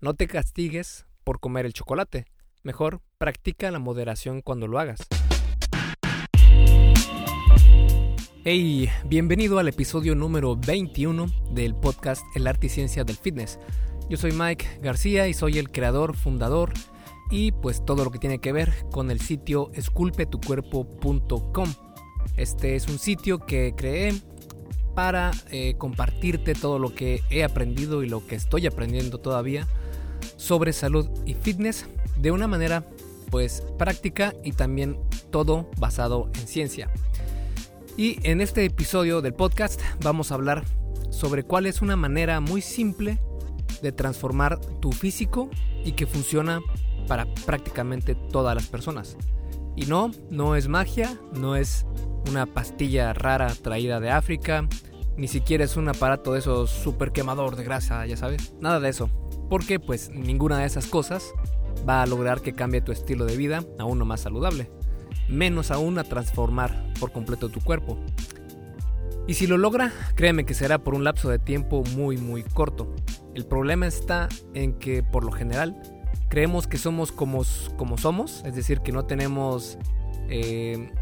No te castigues por comer el chocolate. Mejor practica la moderación cuando lo hagas. Hey, bienvenido al episodio número 21 del podcast El arte y ciencia del fitness. Yo soy Mike García y soy el creador, fundador y pues todo lo que tiene que ver con el sitio esculpetucuerpo.com. Este es un sitio que creé para eh, compartirte todo lo que he aprendido y lo que estoy aprendiendo todavía sobre salud y fitness de una manera pues práctica y también todo basado en ciencia. Y en este episodio del podcast vamos a hablar sobre cuál es una manera muy simple de transformar tu físico y que funciona para prácticamente todas las personas. Y no, no es magia, no es una pastilla rara traída de África, ni siquiera es un aparato de esos super quemador de grasa, ya sabes. Nada de eso. Porque pues ninguna de esas cosas va a lograr que cambie tu estilo de vida a uno más saludable. Menos aún a transformar por completo tu cuerpo. Y si lo logra, créeme que será por un lapso de tiempo muy muy corto. El problema está en que por lo general creemos que somos como, somos, es decir, que no tenemos eh,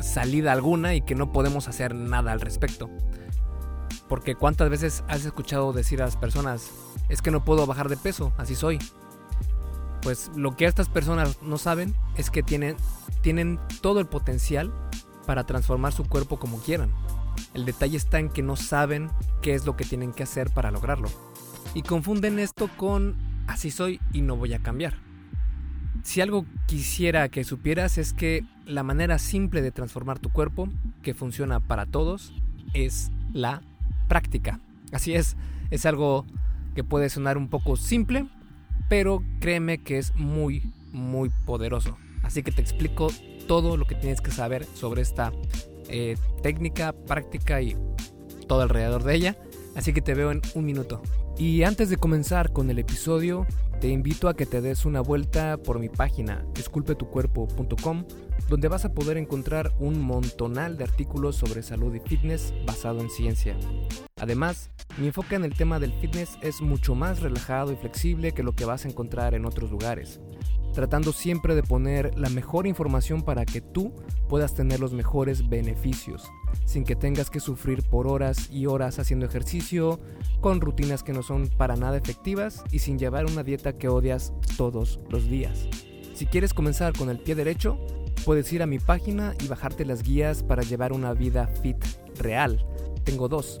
salida alguna y que no podemos hacer nada al respecto. Porque cuántas veces has escuchado decir a las personas, es que no puedo bajar de peso, así soy. Pues lo que estas personas no saben es que tienen, tienen todo el potencial para transformar su cuerpo como quieran. El detalle está en que no saben qué es lo que tienen que hacer para lograrlo. Y confunden esto con así soy y no voy a cambiar. Si algo quisiera que supieras es que la manera simple de transformar tu cuerpo, que funciona para todos, es la práctica. Así es, es algo que puede sonar un poco simple, pero créeme que es muy, muy poderoso. Así que te explico todo lo que tienes que saber sobre esta eh, técnica, práctica y todo alrededor de ella. Así que te veo en un minuto. Y antes de comenzar con el episodio, te invito a que te des una vuelta por mi página esculpetucuerpo.com, donde vas a poder encontrar un montonal de artículos sobre salud y fitness basado en ciencia. Además, mi enfoque en el tema del fitness es mucho más relajado y flexible que lo que vas a encontrar en otros lugares tratando siempre de poner la mejor información para que tú puedas tener los mejores beneficios, sin que tengas que sufrir por horas y horas haciendo ejercicio, con rutinas que no son para nada efectivas y sin llevar una dieta que odias todos los días. Si quieres comenzar con el pie derecho, puedes ir a mi página y bajarte las guías para llevar una vida fit real. Tengo dos,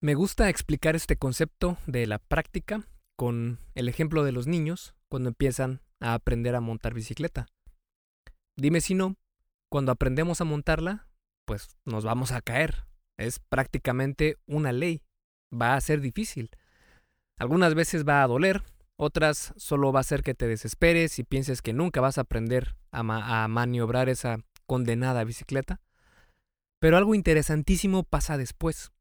Me gusta explicar este concepto de la práctica con el ejemplo de los niños cuando empiezan a aprender a montar bicicleta. Dime si no, cuando aprendemos a montarla, pues nos vamos a caer. Es prácticamente una ley. Va a ser difícil. Algunas veces va a doler, otras solo va a hacer que te desesperes y pienses que nunca vas a aprender a, a maniobrar esa condenada bicicleta. Pero algo interesantísimo pasa después.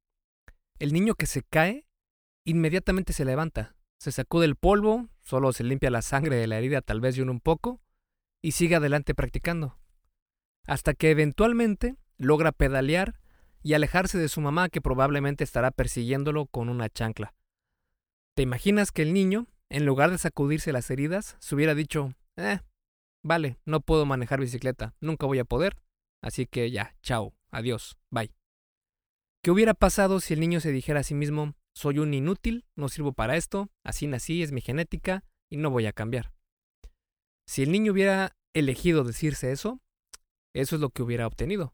El niño que se cae inmediatamente se levanta, se sacude el polvo, solo se limpia la sangre de la herida tal vez de un poco, y sigue adelante practicando. Hasta que eventualmente logra pedalear y alejarse de su mamá que probablemente estará persiguiéndolo con una chancla. ¿Te imaginas que el niño, en lugar de sacudirse las heridas, se hubiera dicho, eh, vale, no puedo manejar bicicleta, nunca voy a poder, así que ya, chao, adiós, bye. ¿Qué hubiera pasado si el niño se dijera a sí mismo, soy un inútil, no sirvo para esto, así nací, es mi genética y no voy a cambiar? Si el niño hubiera elegido decirse eso, eso es lo que hubiera obtenido.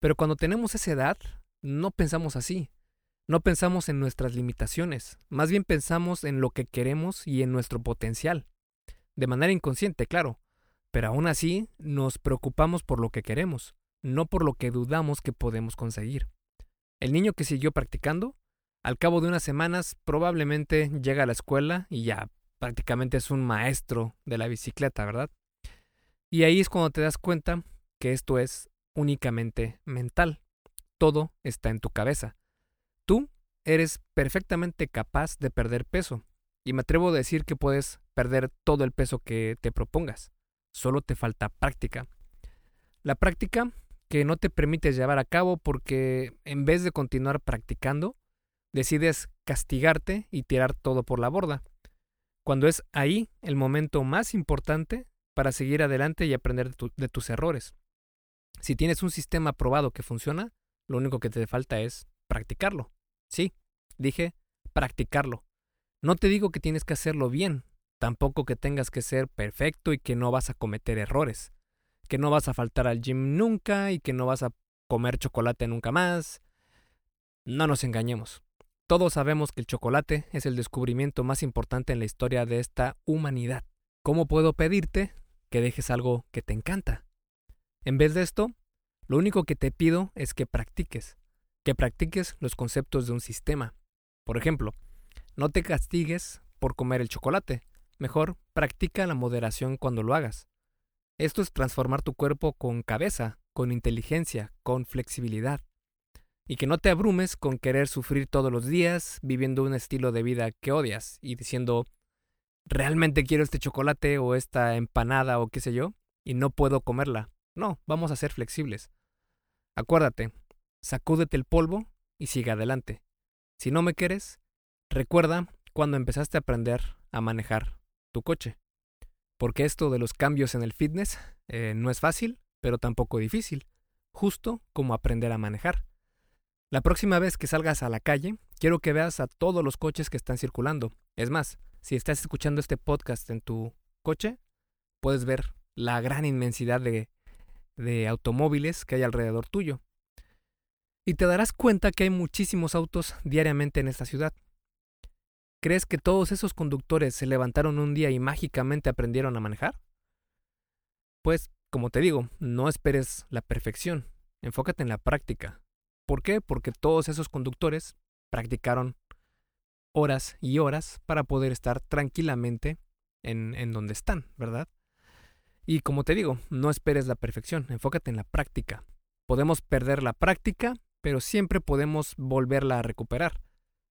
Pero cuando tenemos esa edad, no pensamos así. No pensamos en nuestras limitaciones, más bien pensamos en lo que queremos y en nuestro potencial. De manera inconsciente, claro, pero aún así nos preocupamos por lo que queremos, no por lo que dudamos que podemos conseguir. El niño que siguió practicando Al cabo de unas semanas probablemente llega a la escuela y ya prácticamente es un maestro de la bicicleta, ¿verdad? Y ahí es cuando te das cuenta que esto es únicamente mental. Todo está en tu cabeza. Tú eres perfectamente capaz de perder peso. Y me atrevo a decir que puedes perder todo el peso que te propongas. Solo te falta práctica. La práctica que no te permites llevar a cabo porque en vez de continuar practicando, decides castigarte y tirar todo por la borda, cuando es ahí el momento más importante para seguir adelante y aprender de, tus errores. Si tienes un sistema probado que funciona, lo único que te falta es practicarlo. Sí, dije practicarlo. No te digo que tienes que hacerlo bien, tampoco que tengas que ser perfecto y que no vas a cometer errores que no vas a faltar al gym nunca y que no vas a comer chocolate nunca más. No nos engañemos. Todos sabemos que el chocolate es el descubrimiento más importante en la historia de esta humanidad. ¿Cómo puedo pedirte que dejes algo que te encanta? En vez de esto, lo único que te pido es que practiques, que practiques los conceptos de un sistema. Por ejemplo, no te castigues por comer el chocolate, mejor practica la moderación cuando lo hagas. Esto es transformar tu cuerpo con cabeza, con inteligencia, con flexibilidad. Y que no te abrumes con querer sufrir todos los días viviendo un estilo de vida que odias y diciendo, realmente quiero este chocolate o esta empanada o qué sé yo, y no puedo comerla. No, vamos a ser flexibles. Acuérdate, sacúdete el polvo y sigue adelante. Si no me quieres, recuerda cuando empezaste a aprender a manejar tu coche porque esto de los cambios en el fitness eh, no es fácil, pero tampoco difícil, justo como aprender a manejar. La próxima vez que salgas a la calle, quiero que veas a todos los coches que están circulando. Es más, si estás escuchando este podcast en tu coche, puedes ver la gran inmensidad de, de automóviles que hay alrededor tuyo. Y te darás cuenta que hay muchísimos autos diariamente en esta ciudad. ¿Crees que todos esos conductores se levantaron un día y mágicamente aprendieron a manejar? Pues, como te digo, no esperes la perfección, enfócate en la práctica. ¿Por qué? Porque todos esos conductores practicaron horas y horas para poder estar tranquilamente en, en donde están, ¿verdad? Y como te digo, no esperes la perfección, enfócate en la práctica. Podemos perder la práctica, pero siempre podemos volverla a recuperar,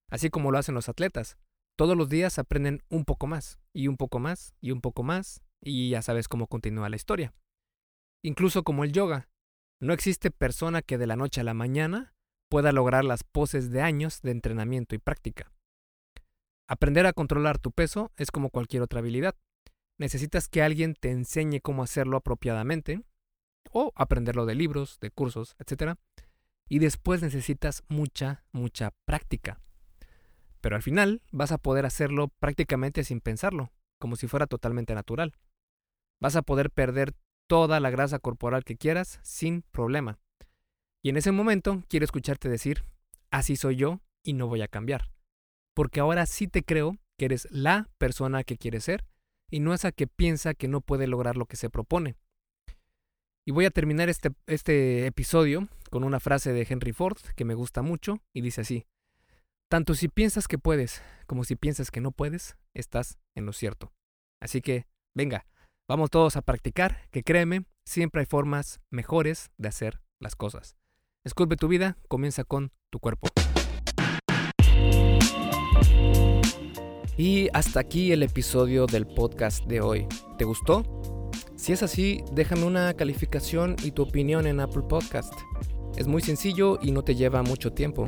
así como lo hacen los atletas todos los días aprenden un poco más, y un poco más, y un poco más, y ya sabes cómo continúa la historia. Incluso como el yoga. No existe persona que de la noche a la mañana pueda lograr las poses de años de entrenamiento y práctica. Aprender a controlar tu peso es como cualquier otra habilidad. Necesitas que alguien te enseñe cómo hacerlo apropiadamente, o aprenderlo de libros, de cursos, etc. Y después necesitas mucha, mucha práctica. Pero al final vas a poder hacerlo prácticamente sin pensarlo, como si fuera totalmente natural. Vas a poder perder toda la grasa corporal que quieras sin problema. Y en ese momento quiero escucharte decir, así soy yo y no voy a cambiar. Porque ahora sí te creo que eres la persona que quieres ser y no esa que piensa que no puede lograr lo que se propone. Y voy a terminar este, este episodio con una frase de Henry Ford que me gusta mucho y dice así, tanto si piensas que puedes como si piensas que no puedes, estás en lo cierto. Así que, venga, vamos todos a practicar, que créeme, siempre hay formas mejores de hacer las cosas. Esculpe tu vida, comienza con tu cuerpo. Y hasta aquí el episodio del podcast de hoy. ¿Te gustó? Si es así, déjame una calificación y tu opinión en Apple Podcast. Es muy sencillo y no te lleva mucho tiempo.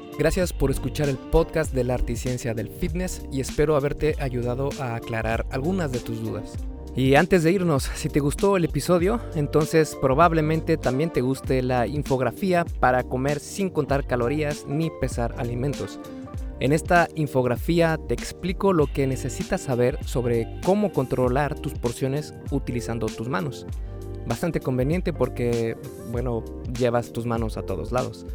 Gracias por escuchar el podcast de la arte y ciencia del fitness y espero haberte ayudado a aclarar algunas de tus dudas. Y antes de irnos, si te gustó el episodio, entonces probablemente también te guste la infografía para comer sin contar calorías ni pesar alimentos. En esta infografía te explico lo que necesitas saber sobre cómo controlar tus porciones utilizando tus manos. Bastante conveniente porque, bueno, llevas tus manos a todos lados.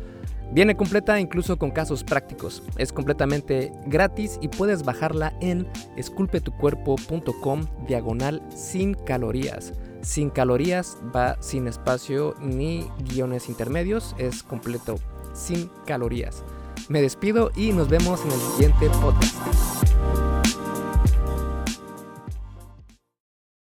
Viene completa incluso con casos prácticos. Es completamente gratis y puedes bajarla en esculpetucuerpo.com diagonal sin calorías. Sin calorías va sin espacio ni guiones intermedios, es completo sin calorías. Me despido y nos vemos en el siguiente podcast.